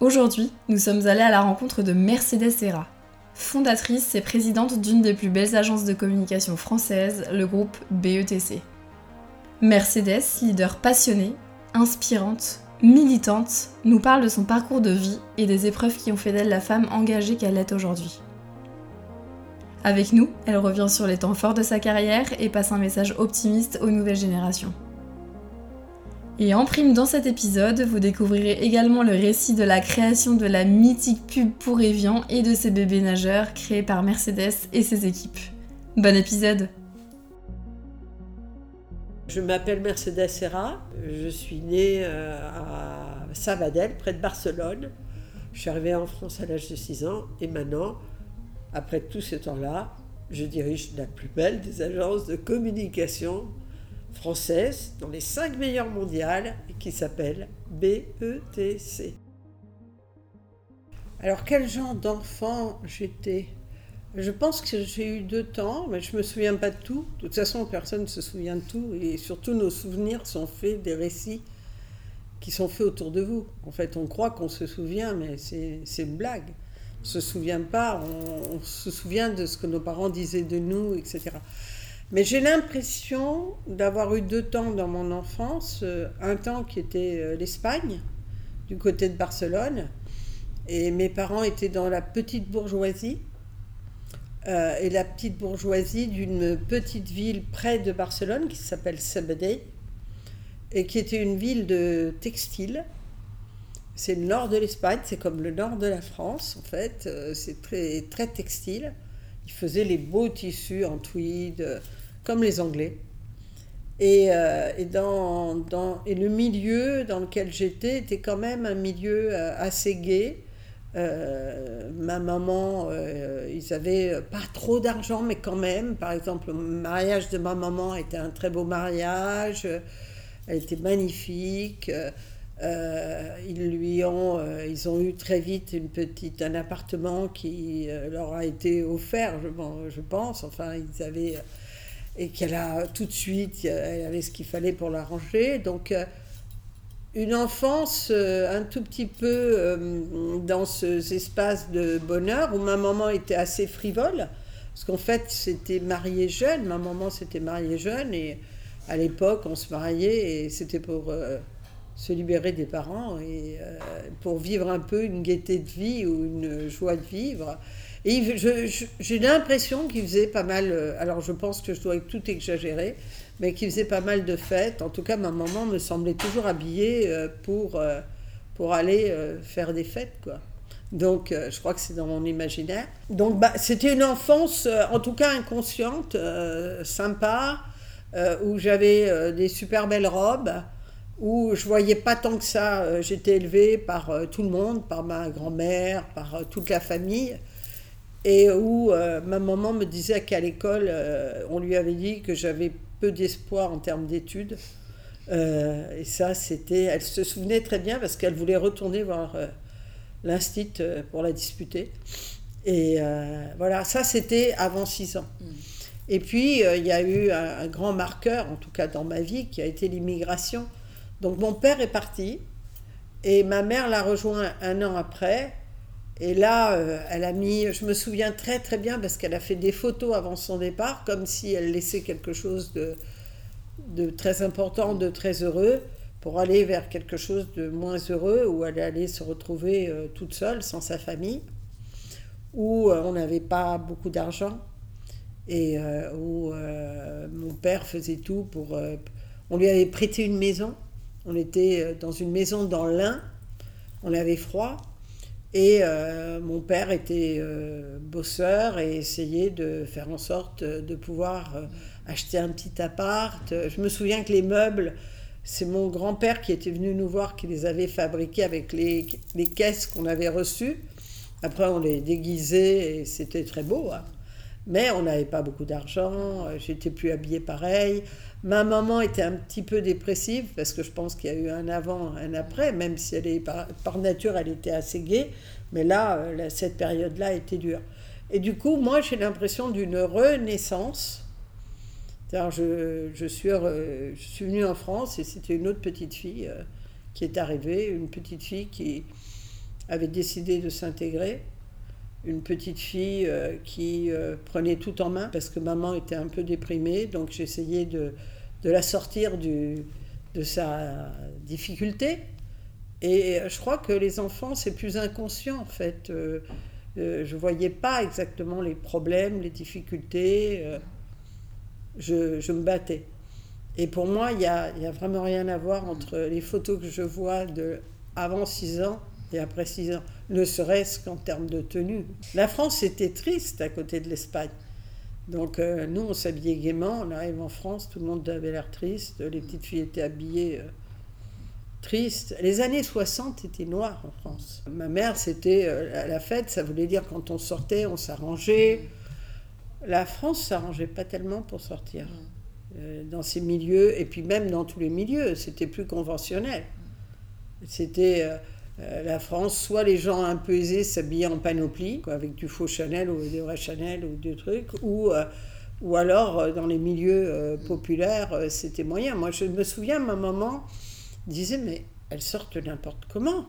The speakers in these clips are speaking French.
Aujourd'hui, nous sommes allés à la rencontre de Mercedes Serra, fondatrice et présidente d'une des plus belles agences de communication françaises, le groupe BETC. Mercedes, leader passionnée, inspirante, militante, nous parle de son parcours de vie et des épreuves qui ont fait d'elle la femme engagée qu'elle est aujourd'hui. Avec nous, elle revient sur les temps forts de sa carrière et passe un message optimiste aux nouvelles générations. Et en prime dans cet épisode, vous découvrirez également le récit de la création de la mythique pub pour Evian et de ses bébés nageurs créés par Mercedes et ses équipes. Bon épisode Je m'appelle Mercedes Serra, je suis née euh, à Sabadell, près de Barcelone. Je suis arrivée en France à l'âge de 6 ans et maintenant, après tout ce temps-là, je dirige la plus belle des agences de communication française dans les cinq meilleures mondiales qui s'appelle BETC. Alors quel genre d'enfant j'étais? Je pense que j'ai eu deux temps, mais je ne me souviens pas de tout. De toute façon, personne ne se souvient de tout et surtout nos souvenirs sont faits des récits qui sont faits autour de vous. En fait, on croit qu'on se souvient, mais c'est une blague. On ne se souvient pas, on se souvient de ce que nos parents disaient de nous, etc. Mais j'ai l'impression d'avoir eu deux temps dans mon enfance. Euh, un temps qui était euh, l'Espagne, du côté de Barcelone. Et mes parents étaient dans la petite bourgeoisie. Euh, et la petite bourgeoisie d'une petite ville près de Barcelone qui s'appelle Sabadell. Et qui était une ville de textile. C'est le nord de l'Espagne, c'est comme le nord de la France en fait. C'est très, très textile. Ils faisaient les beaux tissus en tweed comme les Anglais. Et, euh, dans, et, le milieu dans lequel j'étais était quand même un milieu euh, assez gai. Euh, ma maman, ils avaient pas trop d'argent, mais quand même. Par exemple, le mariage de ma maman était un très beau mariage. Elle était magnifique. ils lui ont, ils ont eu très vite une petite, un appartement qui leur a été offert, je, je pense. Enfin, ils avaient et qu'elle a tout de suite, elle avait ce qu'il fallait pour la ranger. Donc, euh, une enfance euh, un tout petit peu euh, dans ces espaces de bonheur où ma maman était assez frivole, parce qu'en fait, c'était mariée jeune, ma maman s'était mariée jeune, et à l'époque, on se mariait, et c'était pour se libérer des parents, et pour vivre un peu une gaieté de vie ou une joie de vivre. J'ai l'impression qu'il faisait pas mal, euh, alors je pense que je dois tout exagérer, mais qu'il faisait pas mal de fêtes. En tout cas, ma maman me semblait toujours habillée euh, pour, euh, pour aller faire des fêtes, quoi. Donc, je crois que c'est dans mon imaginaire. Donc, bah, c'était une enfance, en tout cas inconsciente, sympa, où j'avais des super belles robes, où je voyais pas tant que ça. J'étais élevée par tout le monde, par ma grand-mère, par toute la famille et où euh, ma maman me disait qu'à l'école, euh, on lui avait dit que j'avais peu d'espoir en termes d'études. Euh, et ça, c'était. Elle se souvenait très bien parce qu'elle voulait retourner voir l'instit pour la disputer. Et voilà, ça, c'était avant 6 ans. Mm. Et puis, il y a eu un, un, grand marqueur, en tout cas dans ma vie, qui a été l'immigration. Donc, mon père est parti et ma mère l'a rejoint un an après. Et là, euh, elle a mis, je me souviens très très bien parce qu'elle a fait des photos avant son départ, comme si elle laissait quelque chose de, très important, de très heureux, pour aller vers quelque chose de moins heureux, où elle allait se retrouver euh, toute seule, sans sa famille, où euh, on n'avait pas beaucoup d'argent, et où mon père faisait tout pour... on lui avait prêté une maison, on était dans une maison dans l'Ain, on avait froid, et euh, mon père était euh, bosseur et essayait de faire en sorte de pouvoir euh, acheter un petit appart. Je me souviens que les meubles, c'est mon grand-père qui était venu nous voir, qui les avait fabriqués avec les, les caisses qu'on avait reçues. Après, on les déguisait et c'était très beau. Hein. Mais on n'avait pas beaucoup d'argent, j'étais plus habillée pareil. Ma maman était un petit peu dépressive parce que je pense qu'il y a eu un avant, un après, même si elle est par, nature, elle était assez gaie. Mais là, cette période-là était dure. Et du coup, moi, j'ai l'impression d'une renaissance je, suis, je suis venue en France et c'était une autre petite fille euh, qui est arrivée, une petite fille qui avait décidé de s'intégrer, une petite fille euh, qui euh, prenait tout en main parce que maman était un peu déprimée, donc j'essayais de, de la sortir de sa difficulté. Et je crois que les enfants, c'est plus inconscient en fait. je ne voyais pas exactement les problèmes, les difficultés je, me battais. Et pour moi, il n'y a, y a vraiment rien à voir entre les photos que je vois de avant 6 ans et après 6 ans, ne serait-ce qu'en termes de tenue. La France était triste à côté de l'Espagne. Donc euh, nous, on s'habillait gaiement, on arrive en France, tout le monde avait l'air triste, les petites filles étaient habillées euh, tristes. Les années 60 étaient noires en France. Ma mère, c'était euh, la fête, ça voulait dire quand on sortait, on s'arrangeait la France s'arrangeait pas tellement pour sortir euh, dans ces milieux, et puis même dans tous les milieux, c'était plus conventionnel. C'était euh, euh, la France, soit les gens un peu aisés s'habillaient en panoplie, avec du faux Chanel ou des vrais Chanel ou des trucs, ou, ou alors dans les milieux populaires, c'était moyen. Moi, je me souviens, ma maman disait, mais elles sortent n'importe comment.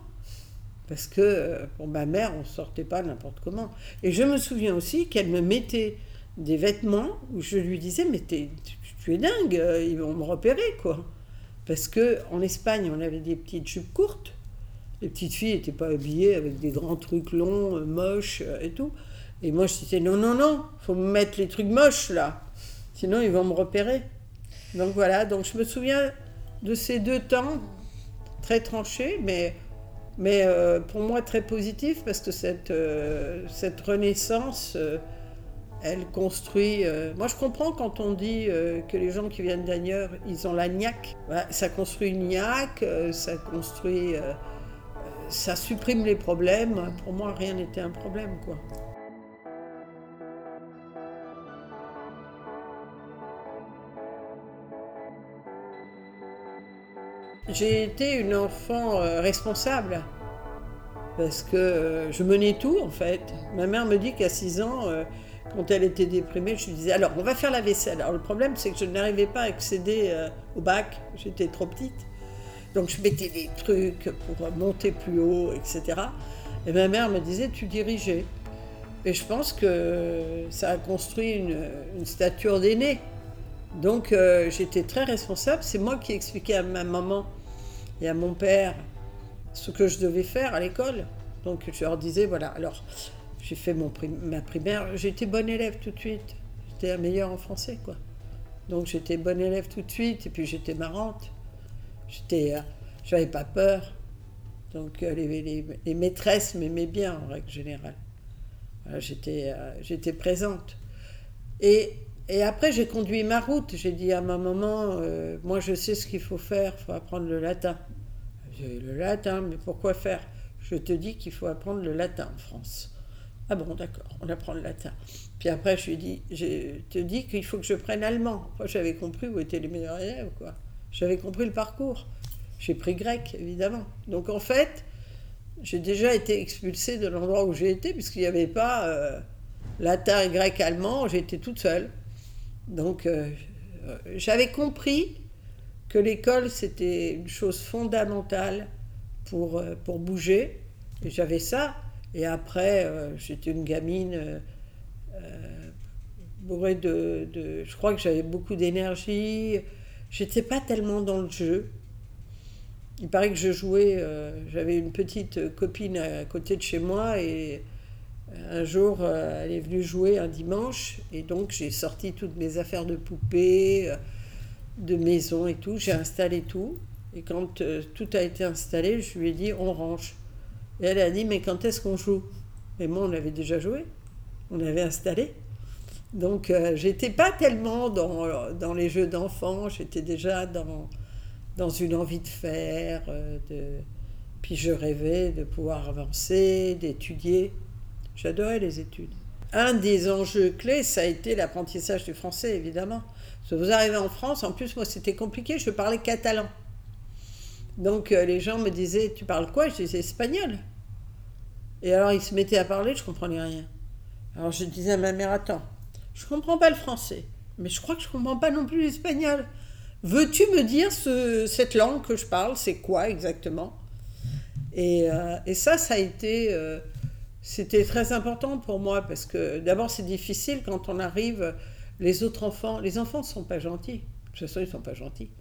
Parce que pour ma mère, on sortait pas n'importe comment. Et je me souviens aussi qu'elle me mettait des vêtements où je lui disais mais tu es dingue, euh, ils vont me repérer quoi. Parce que en Espagne on avait des petites jupes courtes, les petites filles n'étaient pas habillées avec des grands trucs longs, euh, moches euh, et tout. Et moi je disais non non non, faut me mettre les trucs moches là, sinon ils vont me repérer. Donc voilà, donc je me souviens de ces deux temps très tranchés, mais mais pour moi très positifs parce que cette, cette renaissance elle construit. Euh, moi, je comprends quand on dit euh, que les gens qui viennent d'ailleurs, ils ont la niaque. ça construit une niaque, euh, ça construit. Ça supprime les problèmes. Pour moi, rien n'était un problème. J'ai été une enfant responsable parce que je menais tout en fait. Ma mère me dit qu'à 6 ans, quand elle était déprimée, je lui disais alors on va faire la vaisselle. Alors le problème c'est que je n'arrivais pas à accéder euh, au bac, j'étais trop petite. Donc je mettais des trucs pour monter plus haut, etc. Et ma mère me disait tu dirigeais. Et je pense que ça a construit une, stature d'aîné. Donc euh, j'étais très responsable. C'est moi qui expliquais à ma maman et à mon père ce que je devais faire à l'école. Donc je leur disais voilà alors j'ai fait mon ma primaire, j'étais bonne élève tout de suite. J'étais la meilleure en français, quoi. Donc j'étais bonne élève tout de suite, et puis j'étais marrante. J'étais, euh, j'avais pas peur. Donc euh, les, les, maîtresses m'aimaient bien en règle générale. j'étais, euh, j'étais présente. Et, et après j'ai conduit ma route. J'ai dit à ma maman, moi je sais ce qu'il faut faire, il faut apprendre le latin. J'ai le latin, mais pourquoi faire? Je te dis qu'il faut apprendre le latin en France. Ah bon, d'accord, on apprend le latin. Puis après, je lui dit, je te dis qu'il faut que je prenne allemand. Moi, j'avais compris où étaient les meilleurs élèves, quoi. J'avais compris le parcours. J'ai pris grec, évidemment. Donc en fait, j'ai déjà été expulsée de l'endroit où j'ai été, puisqu'il n'y avait pas euh, latin, grec, allemand, j'étais toute seule. Donc euh, j'avais compris que l'école, c'était une chose fondamentale pour, euh, pour bouger. Et j'avais ça et après, euh, j'étais une gamine bourrée de, Je crois que j'avais beaucoup d'énergie. J'étais pas tellement dans le jeu. Il paraît que je jouais. j'avais une petite copine à côté de chez moi et un jour, elle est venue jouer un dimanche et donc j'ai sorti toutes mes affaires de poupées, de maison et tout. J'ai installé tout. Et quand tout a été installé, je lui ai dit on range. Et elle a dit, mais quand est-ce qu'on joue? Et moi, on avait déjà joué, on avait installé. Donc, euh, j'étais pas tellement dans, dans les jeux d'enfants, j'étais déjà dans, dans une envie de faire. Euh. Puis je rêvais de pouvoir avancer, d'étudier. J'adorais les études. Un des enjeux clés, ça a été l'apprentissage du français, évidemment. Parce vous arrivez en France, en plus, moi, c'était compliqué, je parlais catalan. Donc, euh, les gens me disaient, tu parles quoi Je disais espagnol. Et alors, ils se mettaient à parler, je comprenais rien. Alors, je disais à ma mère, attends, je comprends pas le français, mais je crois que je comprends pas non plus l'espagnol. Veux-tu me dire ce, cette langue que je parle, c'est quoi exactement? Et, euh, et, ça, ça a été... Euh, c'était très important pour moi parce que d'abord c'est difficile quand on arrive, les autres enfants, les enfants ne sont pas gentils. De toute façon, ils ne sont pas gentils.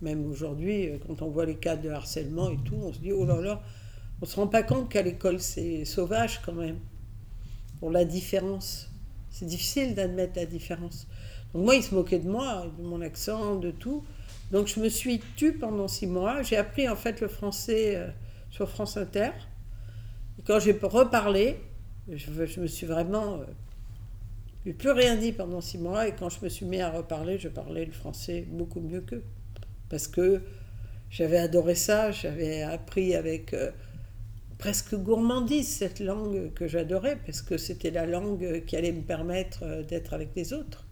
Même aujourd'hui, euh, quand on voit les cas de harcèlement et tout, on se dit, oh là là, on se rend pas compte qu'à l'école c'est sauvage quand même. Pour la différence. C'est difficile d'admettre la différence. Donc moi, ils se moquaient de moi, de mon accent, de tout. Donc je me suis tue pendant six mois. J'ai appris en fait le français euh, sur France Inter. Et quand j'ai reparlé, je, me suis vraiment. Euh, je plus rien dit pendant six mois. Et quand je me suis mis à reparler, je parlais le français beaucoup mieux qu'eux. Parce que j'avais adoré ça. J'avais appris avec. Euh, presque gourmandise cette langue que j'adorais parce que c'était la langue qui allait me permettre d'être avec les autres.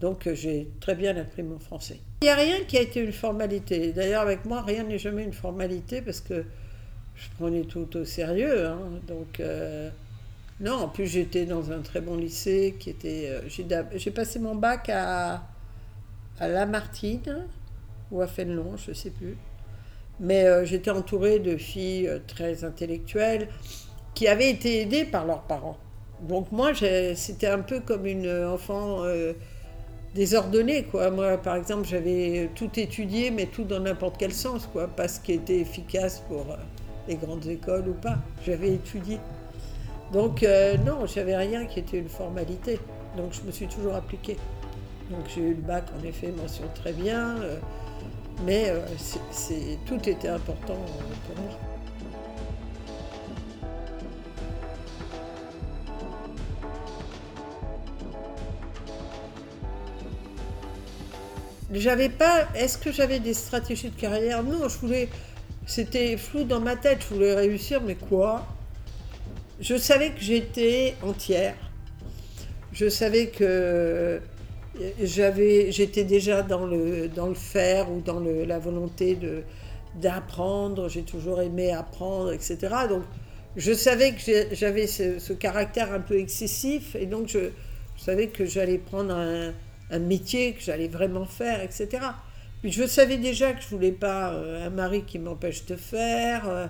Donc j'ai très bien appris mon français. Il n'y a rien qui a été une formalité. D'ailleurs, avec moi, rien n'est jamais une formalité parce que je prenais tout au sérieux. Hein. Donc, euh, non, en plus, j'étais dans un très bon lycée qui était. Euh, j'ai passé mon bac à, à Lamartine ou à Fénelon, je ne sais plus. Mais euh, j'étais entourée de filles très intellectuelles qui avaient été aidées par leurs parents. Donc, moi, c'était un peu comme une enfant désordonné quoi. Moi par exemple j'avais tout étudié mais tout dans n'importe quel sens quoi, pas ce qui était efficace pour euh, les grandes écoles ou pas. J'avais étudié. Donc euh, non, j'avais rien qui était une formalité. Donc je me suis toujours appliquée. Donc j'ai eu le bac en effet, mention très bien, euh, mais c'est, tout était important pour moi. J'avais pas. Est-ce que j'avais des stratégies de carrière? Non, je voulais. C'était flou dans ma tête. Je voulais réussir, mais quoi? Je savais que j'étais entière. Je savais que j'avais, j'étais déjà dans le, dans le faire ou dans la volonté de, d'apprendre. J'ai toujours aimé apprendre, etc. Donc, je savais que j'avais ce, caractère un peu excessif et donc je, savais que j'allais prendre un, métier que j'allais vraiment faire, etc. Puis je savais déjà que je voulais pas euh, un mari qui m'empêche de faire, euh,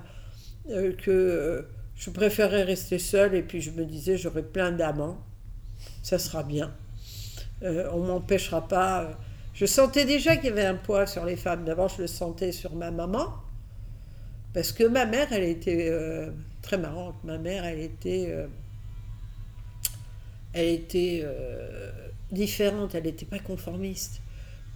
euh, que je préférais rester seule et puis je me disais j'aurai plein d'amants, ça sera bien. On m'empêchera pas. Je sentais déjà qu'il y avait un poids sur les femmes. D'abord, je le sentais sur ma maman, parce que ma mère, elle était très marrante. Ma mère, elle était, elle était différente, elle n'était pas conformiste.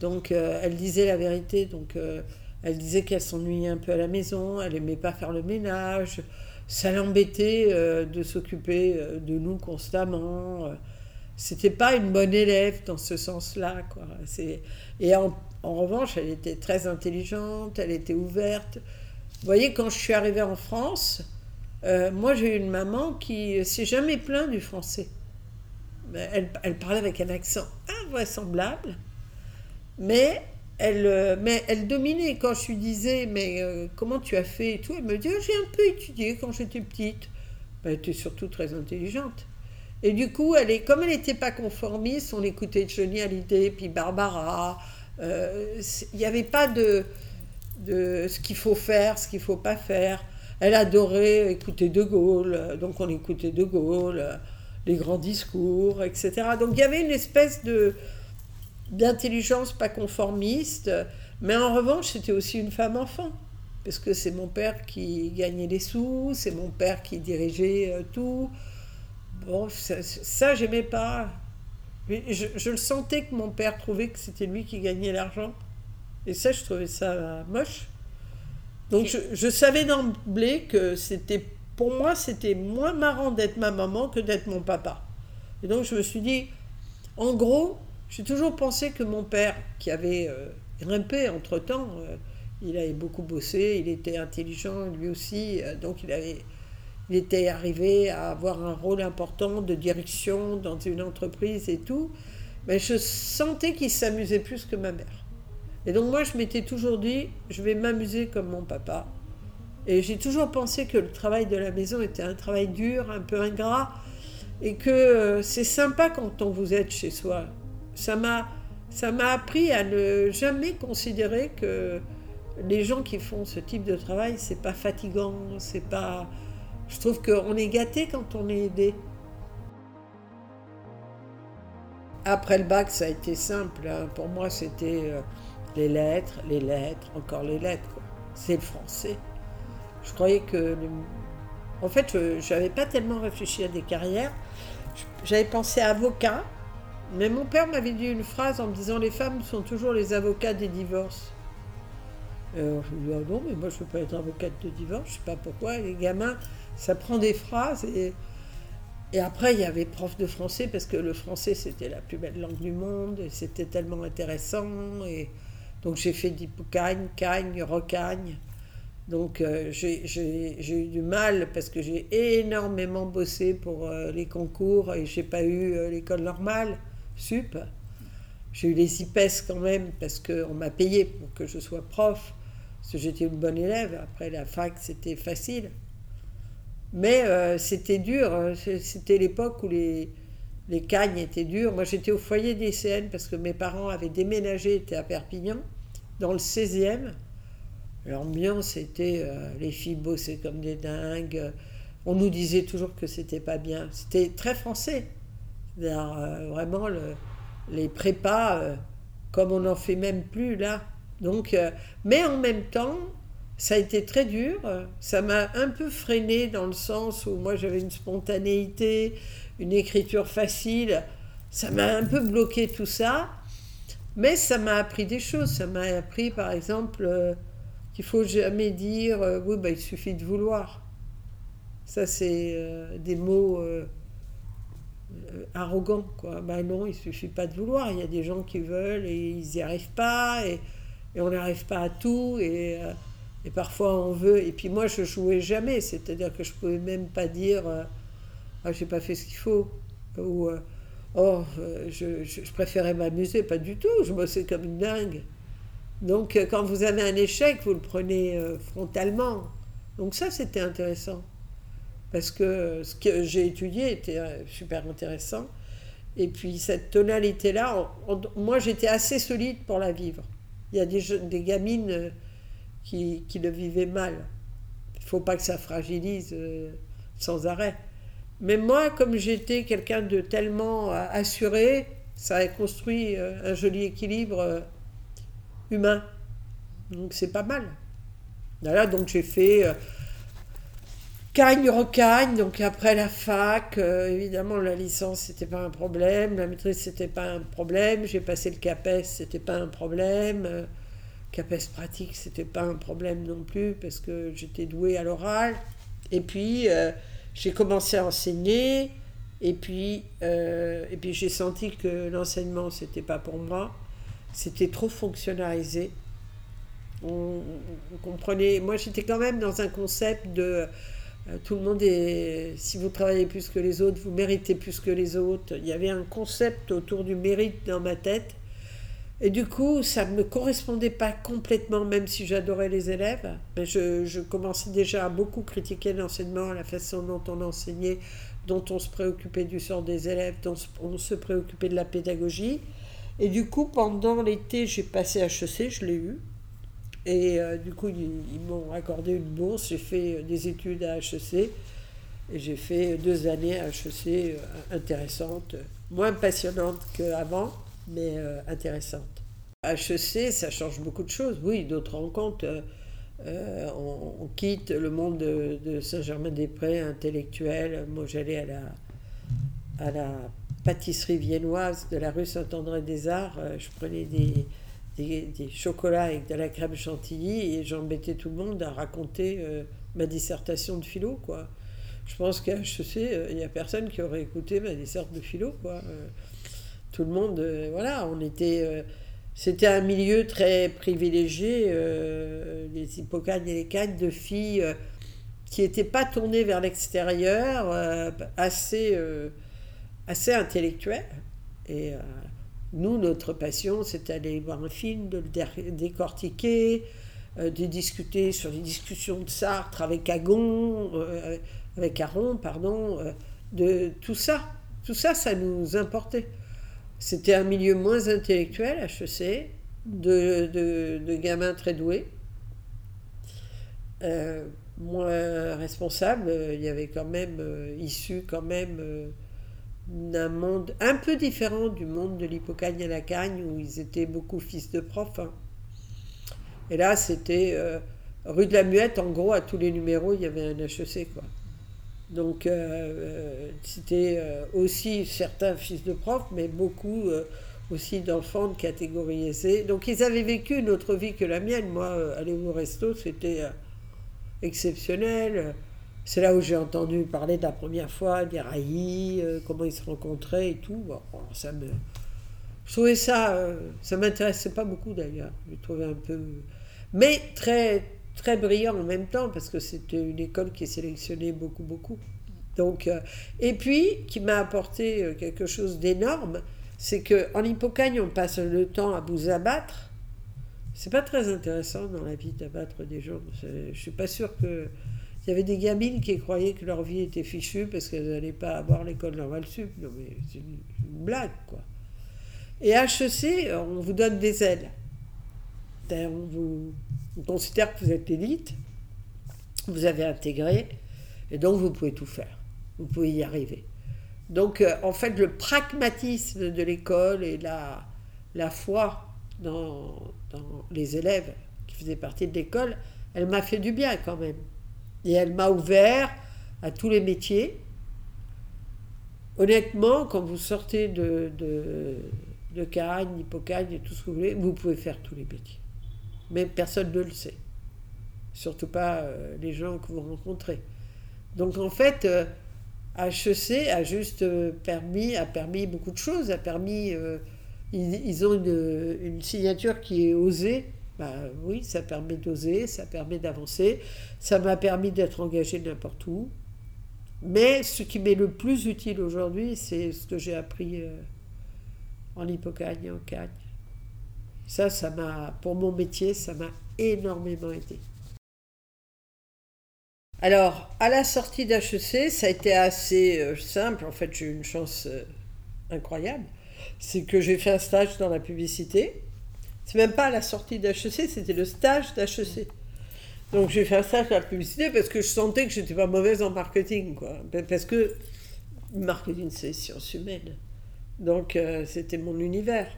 Donc euh, elle disait la vérité, donc euh, elle disait qu'elle s'ennuyait un peu à la maison, elle aimait pas faire le ménage, ça l'embêtait euh, de s'occuper de nous constamment. C'était pas une bonne élève dans ce sens-là. Quoi. Et en, en, revanche, elle était très intelligente, elle était ouverte. Vous voyez, quand je suis arrivée en France, moi j'ai eu une maman qui s'est jamais plainte du français elle, elle, parlait avec un accent invraisemblable, mais elle, euh, mais elle dominait. Quand je lui disais, mais euh, comment tu as fait et tout, elle me dit, j'ai un peu étudié quand j'étais petite. elle était surtout très intelligente. Et du coup, elle est, comme elle n'était pas conformiste, on écoutait Johnny Hallyday, puis Barbara. Euh, il n'y avait pas de, ce qu'il faut faire, ce qu'il ne faut pas faire. Elle adorait écouter De Gaulle, donc on écoutait De Gaulle les grands discours, etc. Donc il y avait une espèce d'intelligence pas conformiste, mais en revanche c'était aussi une femme enfant, parce que c'est mon père qui gagnait les sous, c'est mon père qui dirigeait euh, tout. Bon, ça, ça j'aimais pas. Je, je, le sentais que mon père trouvait que c'était lui qui gagnait l'argent. Et ça, je trouvais ça moche. Donc je, je savais d'emblée que c'était pour moi, c'était moins marrant d'être ma maman que d'être mon papa. Et donc, je me suis dit, en gros, j'ai toujours pensé que mon père, qui avait euh, grimpé entre-temps, euh, il avait beaucoup bossé, il était intelligent lui aussi, euh, donc il avait, il était arrivé à avoir un rôle important de direction dans une entreprise et tout. Mais je sentais qu'il s'amusait plus que ma mère. Et donc moi, je m'étais toujours dit, je vais m'amuser comme mon papa. Et j'ai toujours pensé que le travail de la maison était un travail dur, un peu ingrat, et que euh, c'est sympa quand on vous aide chez soi. Ça m'a, ça m'a appris à ne jamais considérer que les gens qui font ce type de travail, c'est pas fatigant, c'est pas. Je trouve qu'on est gâté quand on est aidé. Après le bac, ça a été simple. Hein. Pour moi, c'était euh, les lettres, les lettres, encore les lettres. C'est le français. Je croyais que. En fait, je n'avais pas tellement réfléchi à des carrières. J'avais pensé à avocat, mais mon père m'avait dit une phrase en me disant Les femmes sont toujours les avocats des divorces. Alors, je lui ai dit ah non, mais moi je ne veux pas être avocate de divorce, je ne sais pas pourquoi. Les gamins, ça prend des phrases. Et, après, il y avait prof de français, parce que le français c'était la plus belle langue du monde, et c'était tellement intéressant. Et, donc j'ai fait d'hypocagne, cagne, recagne. Donc euh, j'ai eu du mal parce que j'ai énormément bossé pour euh, les concours et j'ai pas eu euh, l'école normale, sup. J'ai eu les IPES quand même parce qu'on m'a payé pour que je sois prof, parce que j'étais une bonne élève. Après la fac, c'était facile. Mais c'était dur, hein. c'était l'époque où les, les cagnes étaient dures. Moi, j'étais au foyer des CN parce que mes parents avaient déménagé, étaient à Perpignan, dans le 16e. L'ambiance était, euh, les filles bossaient comme des dingues. On nous disait toujours que c'était pas bien. C'était très français. Euh, vraiment, les prépas, euh, comme on n'en fait même plus là. Donc, mais en même temps, ça a été très dur. Ça m'a un peu freiné dans le sens où moi j'avais une spontanéité, une écriture facile. Ça m'a un peu bloqué tout ça. Mais ça m'a appris des choses. Ça m'a appris, par exemple, euh, qu'il faut jamais dire euh, oui, bah, il suffit de vouloir. Ça, c'est euh, des mots arrogants. Quoi. Bah non, il suffit pas de vouloir. Il y a des gens qui veulent et ils n'y arrivent pas. Et, et on n'arrive pas à tout. Et, et, parfois, on veut. Et puis moi, je jouais jamais. C'est-à-dire que je pouvais même pas dire ah, j'ai pas fait ce qu'il faut. Ou Oh, je, je, préférais m'amuser, pas du tout, je bossais comme une dingue. Donc euh, quand vous avez un échec, vous le prenez euh, frontalement. Donc ça, c'était intéressant. Parce que ce que j'ai étudié était super intéressant. Et puis cette tonalité-là, moi j'étais assez solide pour la vivre. Il y a des gamines qui, le vivaient mal. Il faut pas que ça fragilise sans arrêt. Mais moi, comme j'étais quelqu'un de tellement euh, assuré, ça a construit euh, un joli équilibre euh, humain. Donc c'est pas mal. Voilà, donc j'ai fait Cagne, Rocagne, donc après la fac, évidemment la licence c'était pas un problème, la maîtrise c'était pas un problème, j'ai passé le CAPES c'était pas un problème, CAPES pratique c'était pas un problème non plus parce que j'étais douée à l'oral. Et puis j'ai commencé à enseigner et puis, euh, puis j'ai senti que l'enseignement, c'était pas pour moi. C'était trop fonctionnalisé. On, comprenait. Moi, j'étais quand même dans un concept de euh, tout le monde est. Si vous travaillez plus que les autres, vous méritez plus que les autres. Il y avait un concept autour du mérite dans ma tête. Et du coup, ça ne me correspondait pas complètement, même si j'adorais les élèves. Mais je, je, commençais déjà à beaucoup critiquer l'enseignement, la façon dont on enseignait, dont on se préoccupait du sort des élèves, dont on se préoccupait de la pédagogie. Et du coup, pendant l'été, j'ai passé HEC, je l'ai eu. Et euh, du coup, ils, ils m'ont accordé une bourse. J'ai fait euh, des études à HEC. Et j'ai fait deux années à HEC euh, intéressantes, moins passionnantes qu'avant mais euh, intéressante. HEC, ça change beaucoup de choses. Oui, d'autres rencontres. Euh, euh, on, quitte le monde de, Saint-Germain-des-Prés intellectuel. Moi, j'allais à la, à la pâtisserie viennoise de la rue Saint-André-des-Arts. je prenais des, des, chocolats avec de la crème chantilly et j'embêtais tout le monde à raconter ma dissertation de philo, quoi. Je pense qu'à HEC, il n'y a personne qui aurait écouté ma dissertation de philo, quoi tout le monde, euh, voilà, on était. Euh, c'était un milieu très privilégié, euh, les hippocagnes et les cagnes de filles qui n'était pas tourné vers l'extérieur, assez, assez intellectuel. Et nous, notre passion, c'était aller voir un film, de le décortiquer, de discuter sur les discussions de Sartre avec Agon, avec Aron, pardon, de tout ça. Tout ça, ça nous importait. C'était un milieu moins intellectuel, HEC, de, de, gamins très doués. Euh, moins responsable, il y avait quand même euh, issu quand même euh, d'un monde un peu différent du monde de l'hypocagne à la cagne où ils étaient beaucoup fils de profs. Hein. Et là, c'était rue de la Muette, en gros, à tous les numéros, il y avait un HEC. Quoi. Donc, c'était aussi certains fils de profs, mais beaucoup aussi d'enfants de catégorie aisée. Donc, ils avaient vécu une autre vie que la mienne. Moi, aller au resto, c'était exceptionnel. C'est là où j'ai entendu parler de la première fois des raillis, euh, comment ils se rencontraient et tout. ça me... Je trouvais ça, euh, ça m'intéressait pas beaucoup d'ailleurs. Je trouvais un peu, mais très très brillant en même temps parce que c'était une école qui sélectionnait beaucoup beaucoup. Donc, euh, et puis qui m'a apporté quelque chose d'énorme, c'est que en Hippocagne on passe le temps à vous abattre c'est pas très intéressant dans la vie d'abattre des gens. Je suis pas sûre que. Il y avait des gamines qui croyaient que leur vie était fichue parce qu'elles n'allaient pas avoir l'école normale sup. Non, mais c'est une, blague, quoi. Et HEC, on vous donne des ailes. On, vous, on considère que vous êtes l'élite, vous avez intégré, et donc vous pouvez tout faire. Vous pouvez y arriver. Donc, euh, en fait, le pragmatisme de l'école et la, foi dans, les élèves qui faisaient partie de l'école, elle m'a fait du bien quand même. Et elle m'a ouvert à tous les métiers. Honnêtement, quand vous sortez de, de, de Caragne, d'Hippocagne et tout ce que vous voulez, vous pouvez faire tous les métiers. Mais personne ne le sait. Surtout pas euh, les gens que vous rencontrez. Donc en fait, HEC a juste euh, permis, a permis beaucoup de choses, a permis euh, ils, ont une, signature qui est osée. Bah, oui, ça permet d'oser, ça permet d'avancer. Ça m'a permis d'être engagé n'importe où. Mais ce qui m'est le plus utile aujourd'hui, c'est ce que j'ai appris euh, en Hippocagne en Cagne. Ça, ça m'a, pour mon métier, ça m'a énormément aidé. Alors, à la sortie d'HEC, ça a été assez euh, simple. En fait, j'ai eu une chance euh, incroyable c'est que j'ai fait un stage dans la publicité. C'est même pas à la sortie d'HEC, c'était le stage d'HEC. Donc j'ai fait un stage dans la publicité parce que je sentais que j'étais pas mauvaise en marketing, quoi. Parce que marketing, c'est sciences humaines. Donc euh, c'était mon univers.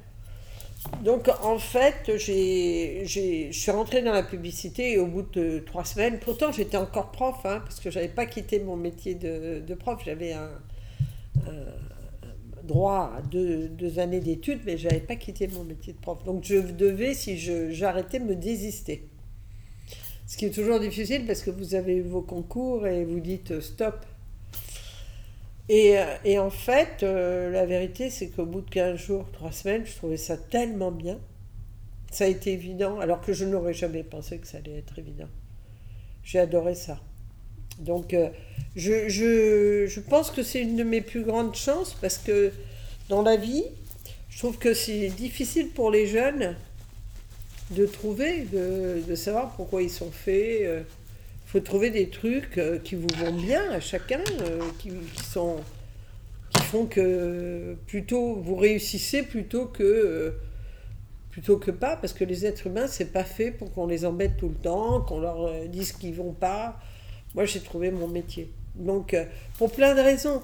Donc en fait, je suis rentrée dans la publicité et au bout de trois semaines, pourtant j'étais encore prof, hein, parce que j'avais pas quitté mon métier de, de prof, j'avais un, droit à deux, années d'études, mais je n'avais pas quitté mon métier de prof. Donc je devais, si j'arrêtais, me désister. Ce qui est toujours difficile parce que vous avez vos concours et vous dites stop. Et, euh, et en fait, euh, la vérité, c'est qu'au bout de 15 jours, 3 semaines, je trouvais ça tellement bien. Ça a été évident, alors que je n'aurais jamais pensé que ça allait être évident. J'ai adoré ça. Donc, euh, je, je, je, pense que c'est une de mes plus grandes chances parce que dans la vie, je trouve que c'est difficile pour les jeunes de trouver, de, de savoir pourquoi ils sont faits. Faut trouver des trucs euh, qui vous vont bien à chacun, qui, qui, sont, qui font que plutôt vous réussissez plutôt que plutôt que pas, parce que les êtres humains, c'est pas fait pour qu'on les embête tout le temps, qu'on leur dise qu'ils vont pas. Moi, j'ai trouvé mon métier. Donc, euh, pour plein de raisons.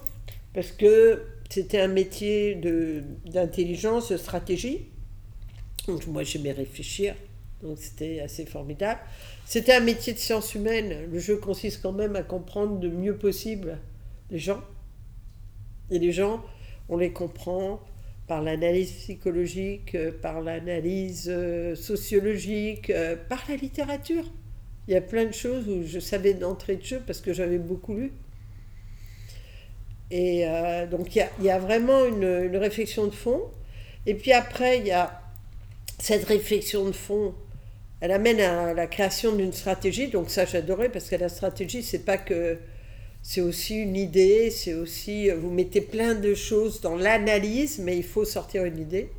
Parce que c'était un métier d'intelligence, de, stratégie. Donc, moi, j'aimais réfléchir. Donc, c'était assez formidable. C'était un métier de sciences humaines. Le jeu consiste quand même à comprendre le mieux possible les gens. Et les gens, on les comprend par l'analyse psychologique, par l'analyse euh, sociologique, euh, par la littérature. Il y a plein de choses où je savais d'entrée de jeu parce que j'avais beaucoup lu. Et euh, donc il y, a, vraiment une, réflexion de fond. Et puis après, il y a cette réflexion de fond elle amène à la création d'une stratégie. Donc ça, j'adorais parce que la stratégie, c'est pas que c'est aussi une idée, c'est aussi vous mettez plein de choses dans l'analyse, mais il faut sortir une idée.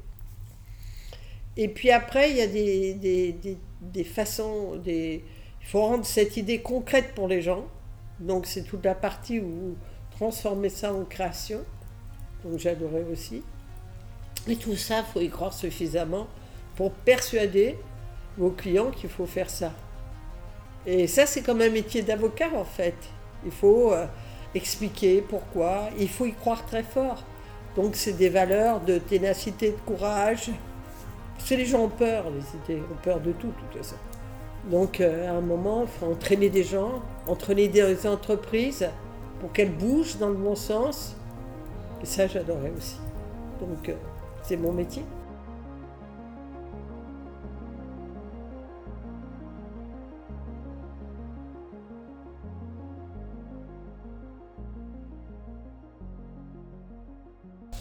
Et puis après, il y a des, des, des, façons, des, il faut rendre cette idée concrète pour les gens. Donc c'est toute la partie où vous transformez ça en création. Donc j'adorais aussi. Et tout ça, il faut y croire suffisamment pour persuader vos clients qu'il faut faire ça. Et ça, c'est comme un métier d'avocat en fait. Il faut euh, expliquer pourquoi, il faut y croire très fort. Donc c'est des valeurs de ténacité, de courage. Parce les gens ont peur, les idées, ont peur de tout, de toute façon. Donc euh, à un moment, il faut entraîner des gens, entraîner des entreprises pour qu'elles bougent dans le bon sens. Et ça, j'adorais aussi. Donc euh, c'est mon métier.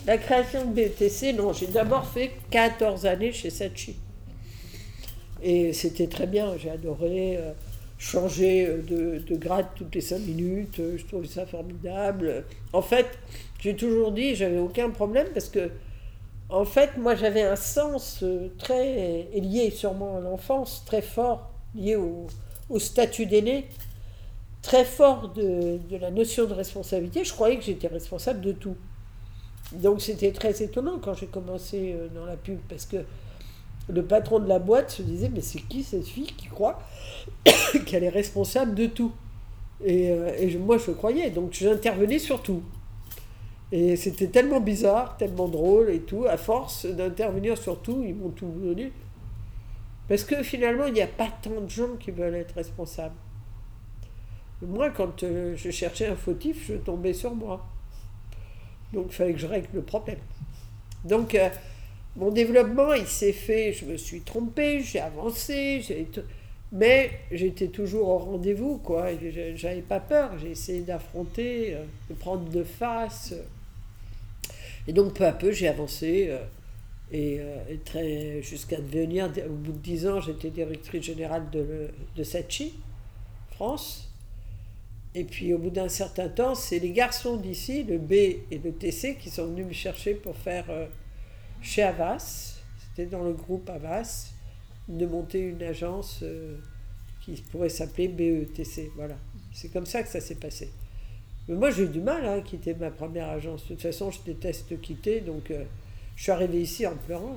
La création de BTC, non, j'ai d'abord fait 14 années chez Sachi. Et c'était très bien, j'ai adoré euh, changer euh, de, grade toutes les 5 minutes, euh, je trouvais ça formidable. En fait, j'ai toujours dit, j'avais aucun problème parce que, en fait, moi j'avais un sens très lié sûrement à l'enfance, très fort, lié au, statut d'aîné, très fort de, de la notion de responsabilité. Je croyais que j'étais responsable de tout. Donc c'était très étonnant quand j'ai commencé euh, dans la pub parce que le patron de la boîte se disait mais c'est qui cette fille qui croit qu'elle est responsable de tout? Et, euh, moi je croyais, donc j'intervenais sur tout. Et c'était tellement bizarre, tellement drôle et tout, à force d'intervenir sur tout, ils m'ont tout donné. Parce que finalement, il n'y a pas tant de gens qui veulent être responsables. Moi, quand euh, je cherchais un fautif, je tombais sur moi. Donc il fallait que je règle le problème. Donc euh, mon développement, il s'est fait, je me suis trompée, j'ai avancé, mais j'étais toujours au rendez-vous, quoi. J'avais pas peur, j'ai essayé d'affronter, euh, de prendre de face. Et donc peu à peu, j'ai avancé. Euh, et, jusqu'à devenir, au bout de dix ans, j'étais directrice générale de, de Sachi, France. Et puis au bout d'un certain temps, c'est les garçons d'ici, le B et le TC, qui sont venus me chercher pour faire euh, chez Avas, c'était dans le groupe Avas, de monter une agence euh, qui pourrait s'appeler BETC. Voilà. C'est comme ça que ça s'est passé. Mais moi j'ai eu du mal hein, à quitter ma première agence. De toute façon, je déteste quitter, donc euh, je suis arrivée ici en pleurant.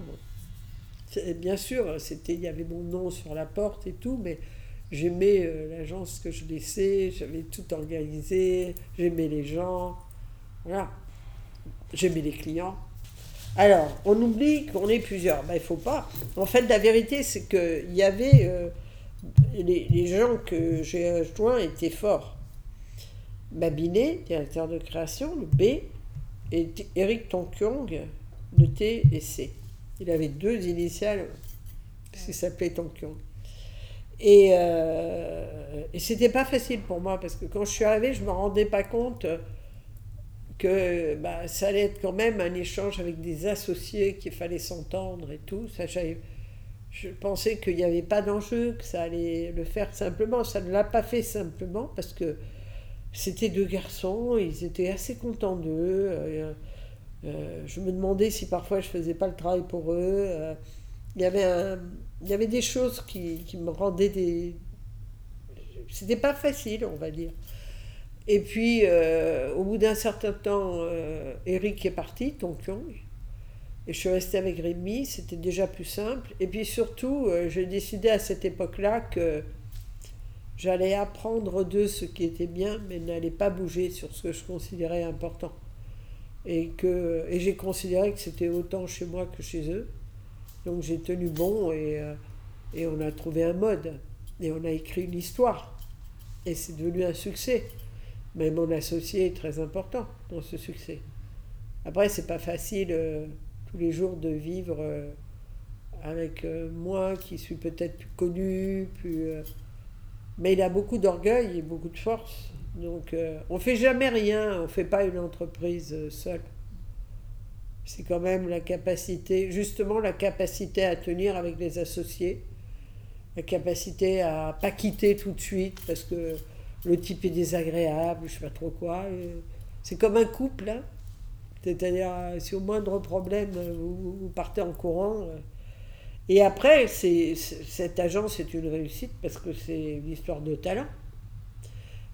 Bien sûr, il y avait mon nom sur la porte et tout, mais J'aimais euh, l'agence que je laissais, j'avais tout organisé, j'aimais les gens, voilà. J'aimais les clients. Alors, on oublie qu'on est plusieurs. Ben, il faut pas. En fait, la vérité, c'est qu'il y avait. Euh, les, les, gens que j'ai rejoints étaient forts. Babinet, directeur de création, le B, et Eric Tonkyong, le T et C. Il avait deux initiales, parce qu'il s'appelait Tonkyong. Et, euh, et c'était pas facile pour moi parce que quand je suis arrivée, je me rendais pas compte que bah, ça allait être quand même un échange avec des associés, qu'il fallait s'entendre et tout. Je pensais qu'il n'y avait pas d'enjeu, que ça allait le faire simplement. Ça ne l'a pas fait simplement parce que c'était deux garçons, ils étaient assez contents d'eux. Euh, euh, je me demandais si parfois je faisais pas le travail pour eux. il y avait un il y avait des choses qui, me rendaient des. C'était pas facile, on va dire. Et puis, euh, au bout d'un certain temps, euh, Eric est parti, Tonkyong, et je suis restée avec Rémi, c'était déjà plus simple. Et puis surtout, euh, j'ai décidé à cette époque-là que j'allais apprendre d'eux ce qui était bien, mais n'allais pas bouger sur ce que je considérais important. Et, que, et j'ai considéré que c'était autant chez moi que chez eux. Donc j'ai tenu bon et, euh, et, on a trouvé un mode. Et on a écrit une histoire. Et c'est devenu un succès. Mais mon associé est très important dans ce succès. Après, c'est pas facile euh, tous les jours de vivre euh, avec moi qui suis peut-être plus connu, plus. mais il a beaucoup d'orgueil et beaucoup de force. Donc on fait jamais rien, on fait pas une entreprise seule c'est quand même la capacité, justement la capacité à tenir avec les associés, la capacité à pas quitter tout de suite parce que le type est désagréable, je sais pas trop quoi. C'est comme un couple, hein. c'est-à-dire si au moindre problème vous, partez en courant. Et après, c'est, cette agence est une réussite parce que c'est une histoire de talent.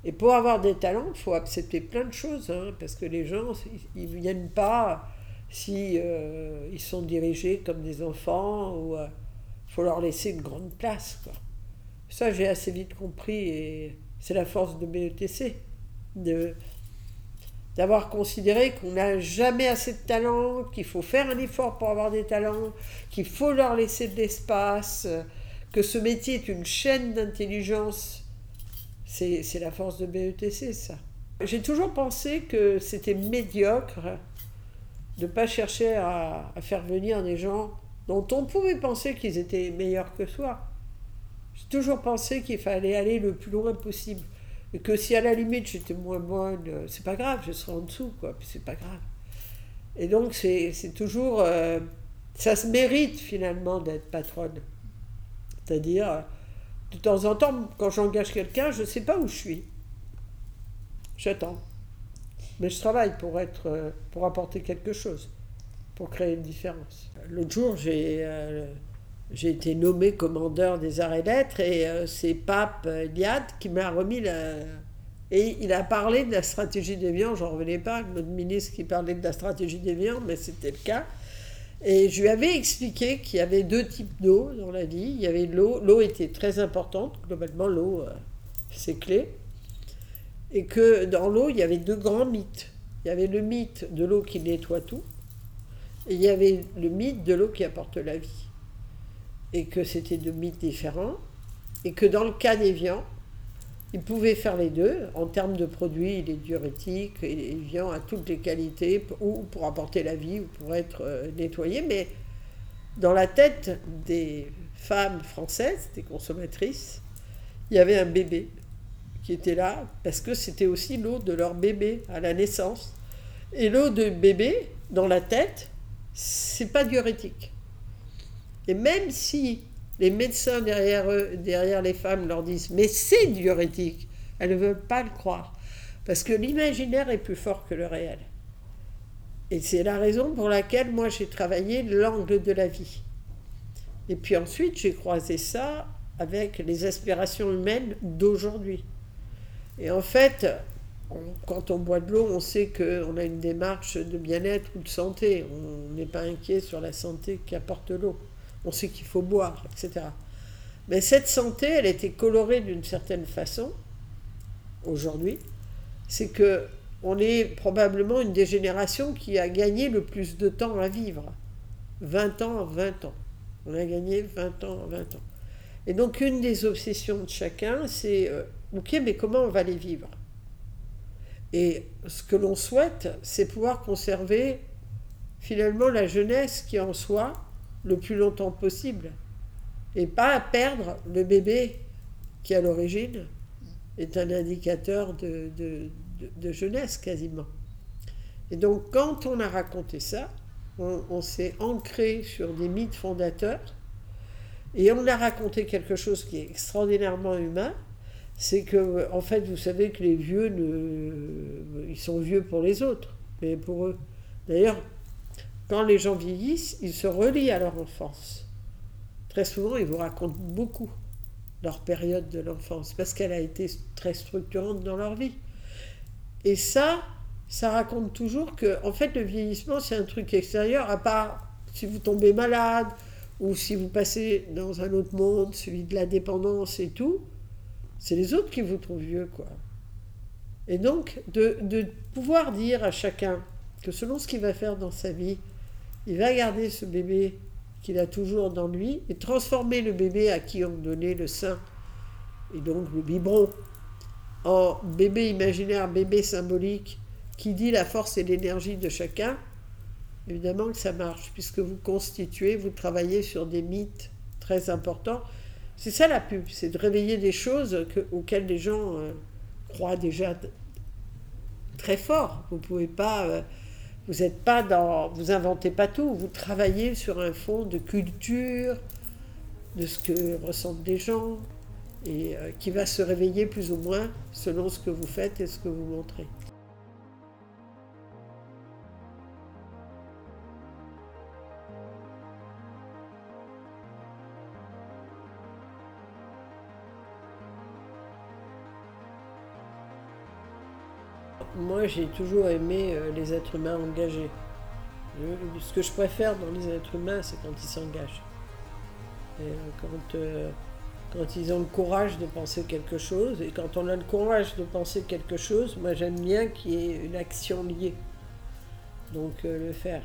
Et pour avoir des talents, il faut accepter plein de choses, hein, parce que les gens, ils ne viennent pas si euh, ils sont dirigés comme des enfants, ou euh, faut leur laisser une grande place. Ça, j'ai assez vite compris, et c'est la force de BETC, de, d'avoir considéré qu'on n'a jamais assez de talent, qu'il faut faire un effort pour avoir des talents, qu'il faut leur laisser de l'espace, que ce métier est une chaîne d'intelligence c'est la force de BETC, ça. J'ai toujours pensé que c'était médiocre de ne pas chercher à, faire venir des gens dont on pouvait penser qu'ils étaient meilleurs que soi. J'ai toujours pensé qu'il fallait aller le plus loin possible. Et que si à la limite j'étais moins bonne, c'est pas grave, je serai en dessous, quoi, puis c'est pas grave. Et donc c'est toujours. Euh, ça se mérite finalement d'être patronne. C'est-à-dire de temps en temps, quand j'engage quelqu'un, je ne sais pas où je suis. J'attends. Mais je travaille pour, être, euh, pour apporter quelque chose, pour créer une différence. L'autre jour, j'ai euh, été nommé commandeur des arts et lettres et euh, c'est Pape Liad qui m'a remis la... Et il a parlé de la stratégie des viands, j'en revenais pas, notre ministre qui parlait de la stratégie des viands, mais c'était le cas. Et je lui avais expliqué qu'il y avait deux types d'eau dans la vie. Il y avait l'eau, l'eau était très importante, globalement l'eau, euh, c'est clé. Et que dans l'eau, il y avait deux grands mythes. Il y avait le mythe de l'eau qui nettoie tout, et il y avait le mythe de l'eau qui apporte la vie. Et que c'était deux mythes différents, et que dans le cas des viands, il pouvait faire les deux. En termes de produits, il est diurétique, vient à toutes les qualités, ou pour apporter la vie, ou pour être euh, nettoyé. Mais dans la tête des femmes françaises, des consommatrices, il y avait un bébé qui était là, parce que c'était aussi l'eau de leur bébé à la naissance. Et l'eau de bébé, dans la tête, c'est pas diurétique. Et même si les médecins derrière eux, derrière les femmes leur disent mais c'est diurétique. Elles ne veulent pas le croire parce que l'imaginaire est plus fort que le réel. Et c'est la raison pour laquelle moi j'ai travaillé l'angle de la vie. Et puis ensuite j'ai croisé ça avec les aspirations humaines d'aujourd'hui. Et en fait, quand on boit de l'eau, on sait qu'on a une démarche de bien-être ou de santé. On n'est pas inquiet sur la santé qu'apporte l'eau on sait qu'il faut boire, etc. Mais cette santé, elle était colorée d'une certaine façon, aujourd'hui, c'est que on est probablement une des générations qui a gagné le plus de temps à vivre. 20 ans, 20 ans. On a gagné 20 ans, 20 ans. Et donc une des obsessions de chacun, c'est, euh, ok, mais comment on va les vivre? Et ce que l'on souhaite, c'est pouvoir conserver finalement la jeunesse qui en soi, le plus longtemps possible et pas perdre le bébé qui à l'origine est un indicateur de, de, jeunesse quasiment. Et donc quand on a raconté ça, on, s'est ancré sur des mythes fondateurs et on a raconté quelque chose qui est extraordinairement humain, c'est que en fait vous savez que les vieux ils sont vieux pour les autres, mais pour eux. D'ailleurs, quand les gens vieillissent, ils se relient à leur enfance. Très souvent, ils vous racontent beaucoup leur période de l'enfance, parce qu'elle a été très structurante dans leur vie. Et ça, ça raconte toujours que, en fait, le vieillissement, c'est un truc extérieur, à part si vous tombez malade, ou si vous passez dans un autre monde, celui de la dépendance et tout, c'est les autres qui vous trouvent vieux, quoi. Et donc, de, de pouvoir dire à chacun que selon ce qu'il va faire dans sa vie, il va garder ce bébé qu'il a toujours dans lui et transformer le bébé à qui on donnait le sein, et donc le biberon, en bébé imaginaire, bébé symbolique, qui dit la force et l'énergie de chacun, évidemment que ça marche, puisque vous constituez, vous travaillez sur des mythes très importants. C'est ça la pub, c'est de réveiller des choses auxquelles les gens euh, croient déjà très fort. Vous pouvez pas... Euh, vous n'êtes pas dans, vous inventez pas tout, vous travaillez sur un fond de culture, de ce que ressentent les gens, et euh, qui va se réveiller plus ou moins selon ce que vous faites et ce que vous montrez. Moi, j'ai toujours aimé euh, les êtres humains engagés. Ce que je préfère dans les êtres humains, c'est quand ils s'engagent. Euh, quand quand ils ont le courage de penser quelque chose. Et quand on a le courage de penser quelque chose, moi j'aime bien qu'il y ait une action liée. Donc euh, le faire.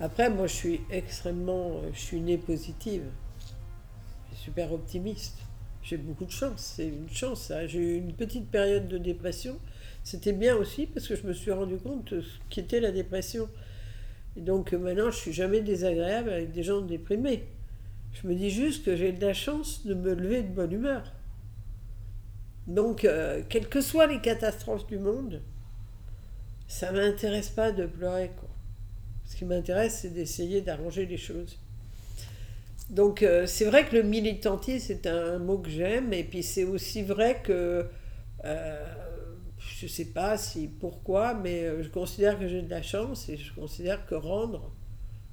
Après, moi je suis extrêmement, euh, je suis née positive. Je suis super optimiste. J'ai beaucoup de chance, c'est une chance ça. J'ai eu une petite période de dépression. C'était bien aussi parce que je me suis rendu compte de ce qu'était la dépression. Et donc maintenant, je suis jamais désagréable avec des gens déprimés. Je me dis juste que j'ai de la chance de me lever de bonne humeur. Donc, euh, quelles que soient les catastrophes du monde, ça ne m'intéresse pas de pleurer. Quoi. Ce qui m'intéresse, c'est d'essayer d'arranger les choses. Donc, euh, c'est vrai que le militantisme, c'est un, mot que j'aime. Et puis, c'est aussi vrai que, euh, je ne sais pas si pourquoi, mais je considère que j'ai de la chance et je considère que rendre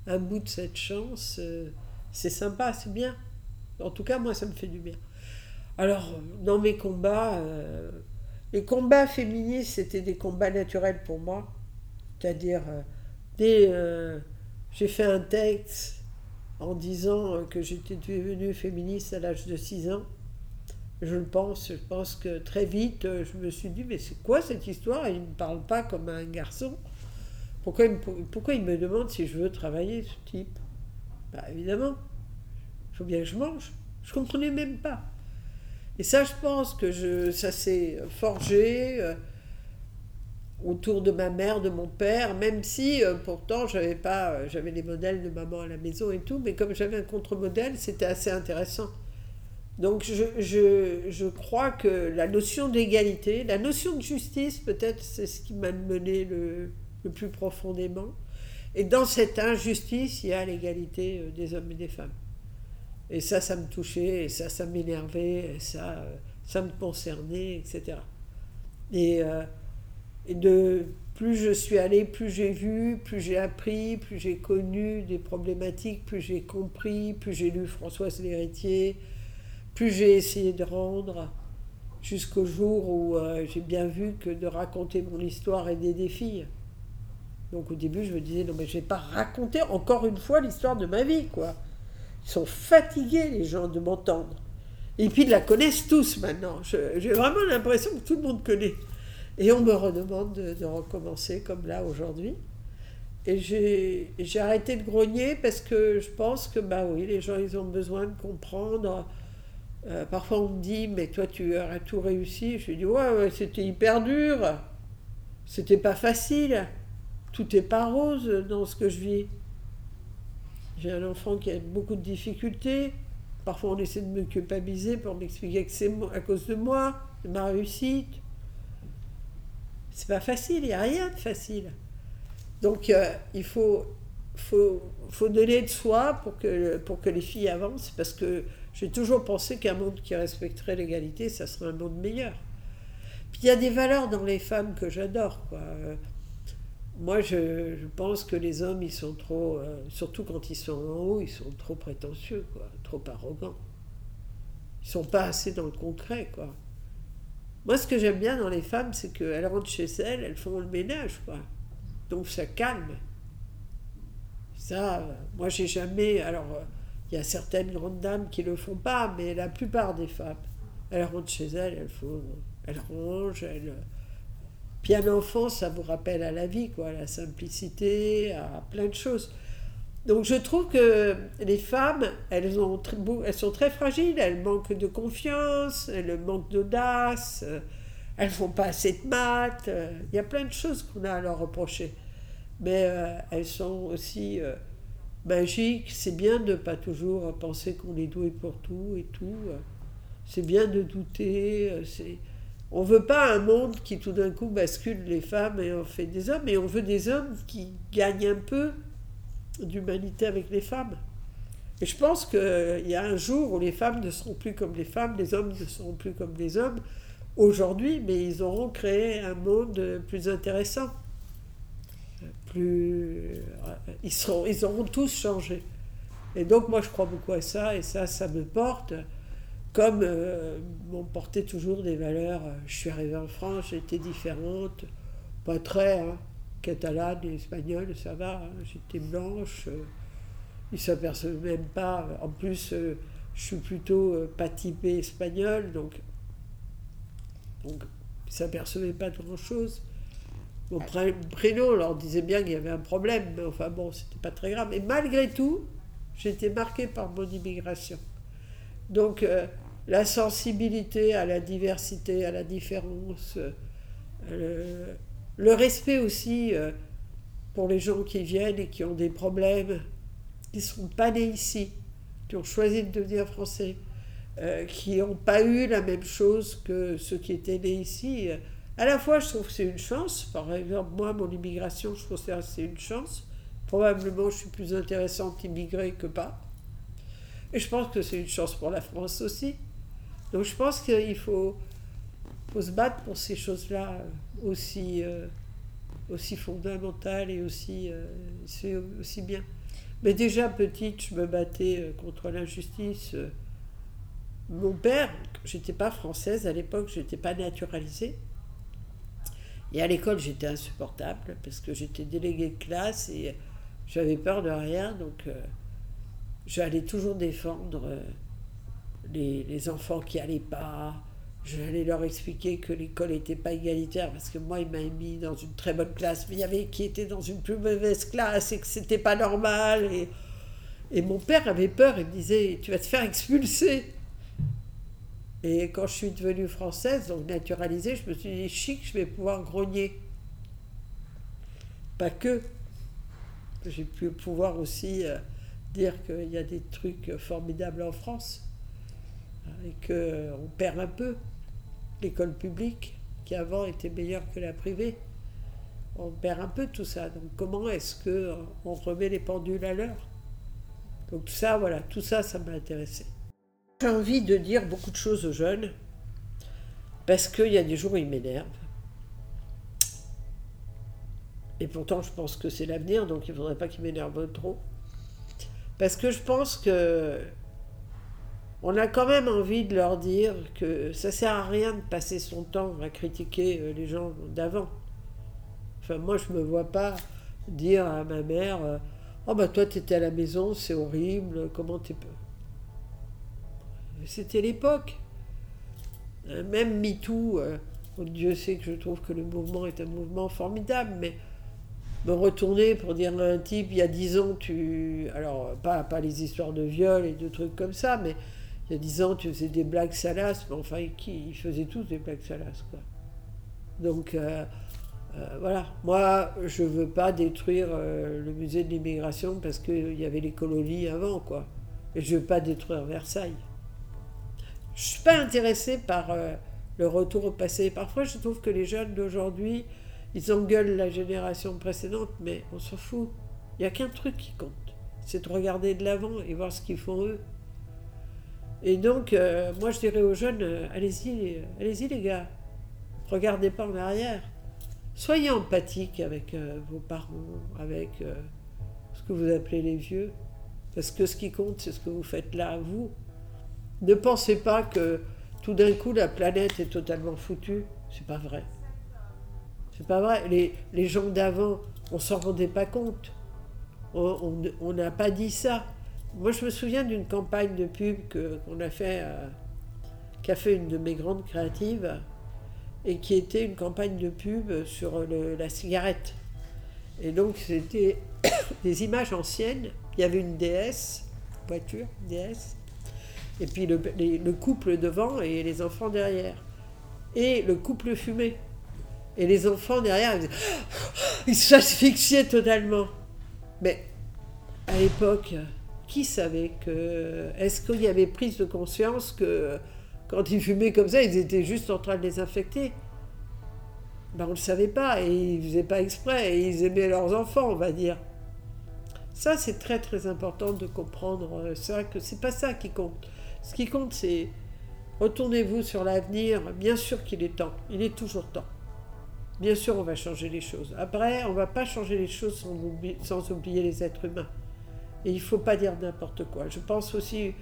un bout de cette chance c'est sympa, c'est bien. En tout cas, moi, ça me fait du bien. Alors, dans mes combats, euh, les combats féministes, c'était des combats naturels pour moi. C'est-à-dire, euh, dès euh, j'ai fait un texte en disant que j'étais devenue féministe à l'âge de 6 ans. Je le pense, je pense que très vite, je me suis dit, mais c'est quoi cette histoire? Il ne parle pas comme un garçon. Pourquoi il, me, demande si je veux travailler, ce type? Bah, évidemment, il faut bien que je mange. Je ne comprenais même pas. Et ça, je pense que ça s'est forgé euh, autour de ma mère, de mon père, même si euh, pourtant j'avais pas, euh, j'avais les modèles de maman à la maison et tout, mais comme j'avais un contre-modèle, c'était assez intéressant. Donc je, je, je, crois que la notion d'égalité, la notion de justice, peut-être, c'est ce qui m'a mené le, le plus profondément. Et dans cette injustice, il y a l'égalité euh, des hommes et des femmes. Et ça, ça me touchait, et ça, ça m'énervait, et ça, euh, ça me concernait, etc. Et, euh, et, de plus je suis allée, plus j'ai vu, plus j'ai appris, plus j'ai connu des problématiques, plus j'ai compris, plus j'ai lu Françoise Lhéritier, plus j'ai essayé de rendre, jusqu'au jour où j'ai bien vu que de raconter mon histoire aidait des filles. Donc au début, je me disais, non, mais je vais pas raconter encore une fois l'histoire de ma vie, quoi. Ils sont fatigués, les gens, de m'entendre. Et puis, ils la connaissent tous maintenant. J'ai vraiment l'impression que tout le monde connaît. Et on me redemande de, recommencer comme là aujourd'hui. Et j'ai arrêté de grogner parce que je pense que, bah oui, les gens, ils ont besoin de comprendre. Euh, parfois, on me dit, mais toi, tu as tout réussi. Je dis, ouais, c'était hyper dur. C'était pas facile tout n'est pas rose dans ce que je vis. J'ai un enfant qui a beaucoup de difficultés. Parfois, on essaie de me culpabiliser pour m'expliquer que c'est à cause de moi, de ma réussite. C'est pas facile, il n'y a rien de facile. Donc, euh, il faut, faut, faut donner de soi pour que, pour que les filles avancent, parce que j'ai toujours pensé qu'un monde qui respecterait l'égalité, ça serait un monde meilleur. Puis il y a des valeurs dans les femmes que j'adore, quoi moi, je, pense que les hommes, ils sont trop, euh, surtout quand ils sont en haut, ils sont trop prétentieux, quoi, trop arrogants. Ils sont pas assez dans le concret, quoi. Moi, ce que j'aime bien dans les femmes, c'est qu'elles rentrent chez elles, elles font le ménage, quoi. Donc ça calme. Ça, moi, j'ai jamais. Alors, il y a certaines grandes dames qui le font pas, mais la plupart des femmes, elles rentrent chez elles, elles font, elles rangent, elles puis un enfant, ça vous rappelle à la vie, quoi, la simplicité, à plein de choses. Donc je trouve que les femmes, elles, ont, elles sont très fragiles, elles manquent de confiance, elles manquent d'audace, elles font pas assez de maths, il y a plein de choses qu'on a à leur reprocher. Mais euh, elles sont aussi euh, magiques, c'est bien de ne pas toujours penser qu'on est doué pour tout et tout. C'est bien de douter, on veut pas un monde qui tout d'un coup bascule les femmes et en fait des hommes, mais on veut des hommes qui gagnent un peu d'humanité avec les femmes. Et je pense qu'il y a un jour où les femmes ne seront plus comme les femmes, les hommes ne seront plus comme les hommes aujourd'hui, mais ils auront créé un monde plus intéressant. Plus, ils, seront, auront tous changé. Et donc moi je crois beaucoup à ça, et ça, ça me porte, comme euh, m'ont porté toujours des valeurs. Je suis arrivée en France, j'étais différente, pas très, hein, catalane et espagnole, ça va, hein, j'étais blanche. Euh, ils ne s'aperçoivent même pas. En plus, euh, je suis plutôt euh, pas typée espagnole, donc, donc ils s'apercevaient pas de grand-chose. Mon prénom leur disait bien qu'il y avait un problème, mais enfin bon, c'était pas très grave. Et malgré tout, j'étais marquée par mon immigration. Donc euh, la sensibilité à la diversité, à la différence, le, respect aussi pour les gens qui viennent et qui ont des problèmes, qui ne sont pas nés ici, qui ont choisi de devenir français, euh, qui n'ont pas eu la même chose que ceux qui étaient nés ici. À la fois, je trouve que c'est une chance. Par exemple, moi, mon immigration, je trouve que c'est une chance. Probablement, je suis plus intéressante immigrée que pas. Et je pense que c'est une chance pour la France aussi. Donc je pense qu'il faut, faut se battre pour ces choses-là aussi, euh, aussi fondamentales et aussi, euh, aussi bien. Mais déjà petite, je me battais euh, contre l'injustice. Euh. Mon père, j'étais pas française à l'époque, j'étais pas naturalisée. Et à l'école, j'étais insupportable parce que j'étais déléguée de classe et j'avais peur de rien. Donc, euh, j'allais toujours défendre les, les, enfants qui allaient pas, J'allais leur expliquer que l'école n'était pas égalitaire parce que moi, il m'a mis dans une très bonne classe, mais il y avait qui était dans une plus mauvaise classe et que c'était pas normal. Et, et mon père avait peur, il me disait Tu vas te faire expulser. Et quand je suis devenue française, donc naturalisée, je me suis dit Chic, je vais pouvoir grogner. Pas que. J'ai pu pouvoir aussi euh, dire qu'il y a des trucs formidables en France et qu'on perd un peu l'école publique, qui avant était meilleure que la privée. On perd un peu tout ça. Donc comment est-ce qu'on remet les pendules à l'heure? Donc tout ça, voilà, tout ça, ça m'a intéressé. J'ai envie de dire beaucoup de choses aux jeunes, parce qu'il y a des jours où ils m'énervent. Et pourtant, je pense que c'est l'avenir, donc il ne faudrait pas qu'ils m'énervent trop. Parce que je pense que on a quand même envie de leur dire que ça sert à rien de passer son temps à critiquer euh, les gens d'avant. Enfin, moi, je me vois pas dire à ma mère euh, Oh, bah, toi, tu à la maison, c'est horrible, comment t'es. C'était l'époque. Euh, même MeToo, Dieu sait que je trouve que le mouvement est un mouvement formidable, mais me retourner pour dire à un type, il y a dix ans, tu. Alors, pas, les histoires de viol et de trucs comme ça, mais il y a dix ans, tu faisais des blagues salaces, mais enfin, ils faisaient tous des blagues salaces, quoi. Donc, euh, euh, voilà. Moi, je veux pas détruire euh, le musée de l'immigration parce qu'il y avait les colonies avant, quoi. Et je veux pas détruire Versailles. Je ne suis pas intéressée par le retour au passé. Parfois, je trouve que les jeunes d'aujourd'hui, ils engueulent la génération précédente, mais on s'en fout. Il n'y a qu'un truc qui compte. C'est de regarder de l'avant et voir ce qu'ils font eux. Et donc, euh, moi, je dirais aux jeunes, euh, allez-y, allez-y les gars, regardez pas en arrière. Soyez empathiques avec euh, vos parents, avec ce que vous appelez les vieux, parce que ce qui compte, c'est ce que vous faites là vous. Ne pensez pas que tout d'un coup la planète est totalement foutue. C'est pas vrai. C'est pas vrai. Les, gens d'avant, on s'en rendait pas compte. On n'a pas dit ça. Moi, je me souviens d'une campagne de pub qu'on a fait, euh, qu'a fait une de mes grandes créatives, et qui était une campagne de pub sur la cigarette. Et donc, c'était des images anciennes. Il y avait une déesse, voiture, déesse, et puis le, le, couple devant et les enfants derrière. Et le couple fumait. Et les enfants derrière, ils s'asphyxiaient totalement. Mais à l'époque, qui savait que. Est-ce qu'il y avait prise de conscience que quand ils fumaient comme ça, ils étaient juste en train de les infecter? Ben, On ne le savait pas et ils ne faisaient pas exprès et ils aimaient leurs enfants, on va dire. Ça, c'est très très important de comprendre euh, ça, que c'est pas ça qui compte. Ce qui compte, c'est retournez-vous sur l'avenir. Bien sûr qu'il est temps, il est toujours temps. Bien sûr, on va changer les choses. Après, on va pas changer les choses sans oublier, sans oublier les êtres humains. Et il ne faut pas dire n'importe quoi. Je pense aussi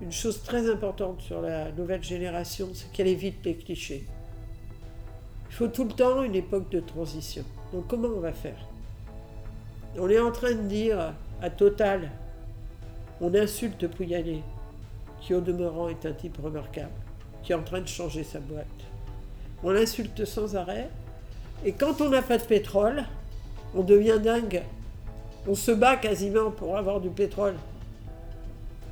une chose très importante sur la nouvelle génération, c'est qu'elle évite les clichés. Il faut tout le temps une époque de transition. Donc comment on va faire? On est en train de dire à Total, on insulte Pouyanné, qui au demeurant est un type remarquable, qui est en train de changer sa boîte. On l'insulte sans arrêt, et quand on n'a pas de pétrole, on devient dingue. On se bat quasiment pour avoir du pétrole.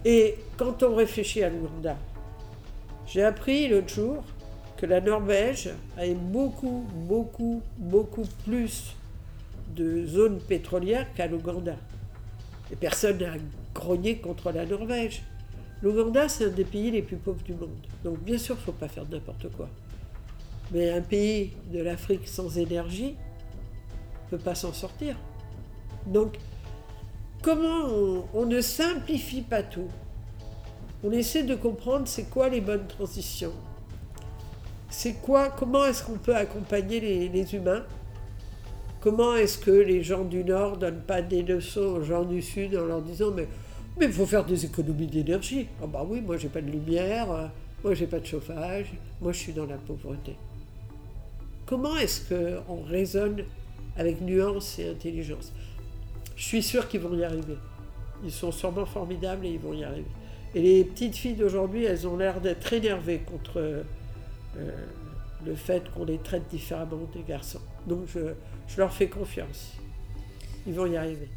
Et quand on réfléchit à l'Ouganda, j'ai appris l'autre jour que la Norvège avait beaucoup, beaucoup, beaucoup plus de zones pétrolières qu'à l'Ouganda. Et personne n'a grogné contre la Norvège. L'Ouganda, c'est un des pays les plus pauvres du monde. Donc bien sûr, il ne faut pas faire n'importe quoi. Mais un pays de l'Afrique sans énergie ne peut pas s'en sortir. Donc, comment on, ne simplifie pas tout? On essaie de comprendre c'est quoi les bonnes transitions. C'est quoi, comment est-ce qu'on peut accompagner les, humains? Comment est-ce que les gens du Nord ne donnent pas des leçons aux gens du Sud en leur disant mais mais il faut faire des économies d'énergie. Ah bah oui, moi j'ai pas de lumière, euh, moi j'ai pas de chauffage, moi je suis dans la pauvreté. Comment est-ce qu'on raisonne avec nuance et intelligence? Je suis sûr qu'ils vont y arriver. Ils sont sûrement formidables et ils vont y arriver. Et les petites filles d'aujourd'hui, elles ont l'air d'être énervées contre euh, le fait qu'on les traite différemment des garçons. Donc je, je leur fais confiance. Ils vont y arriver.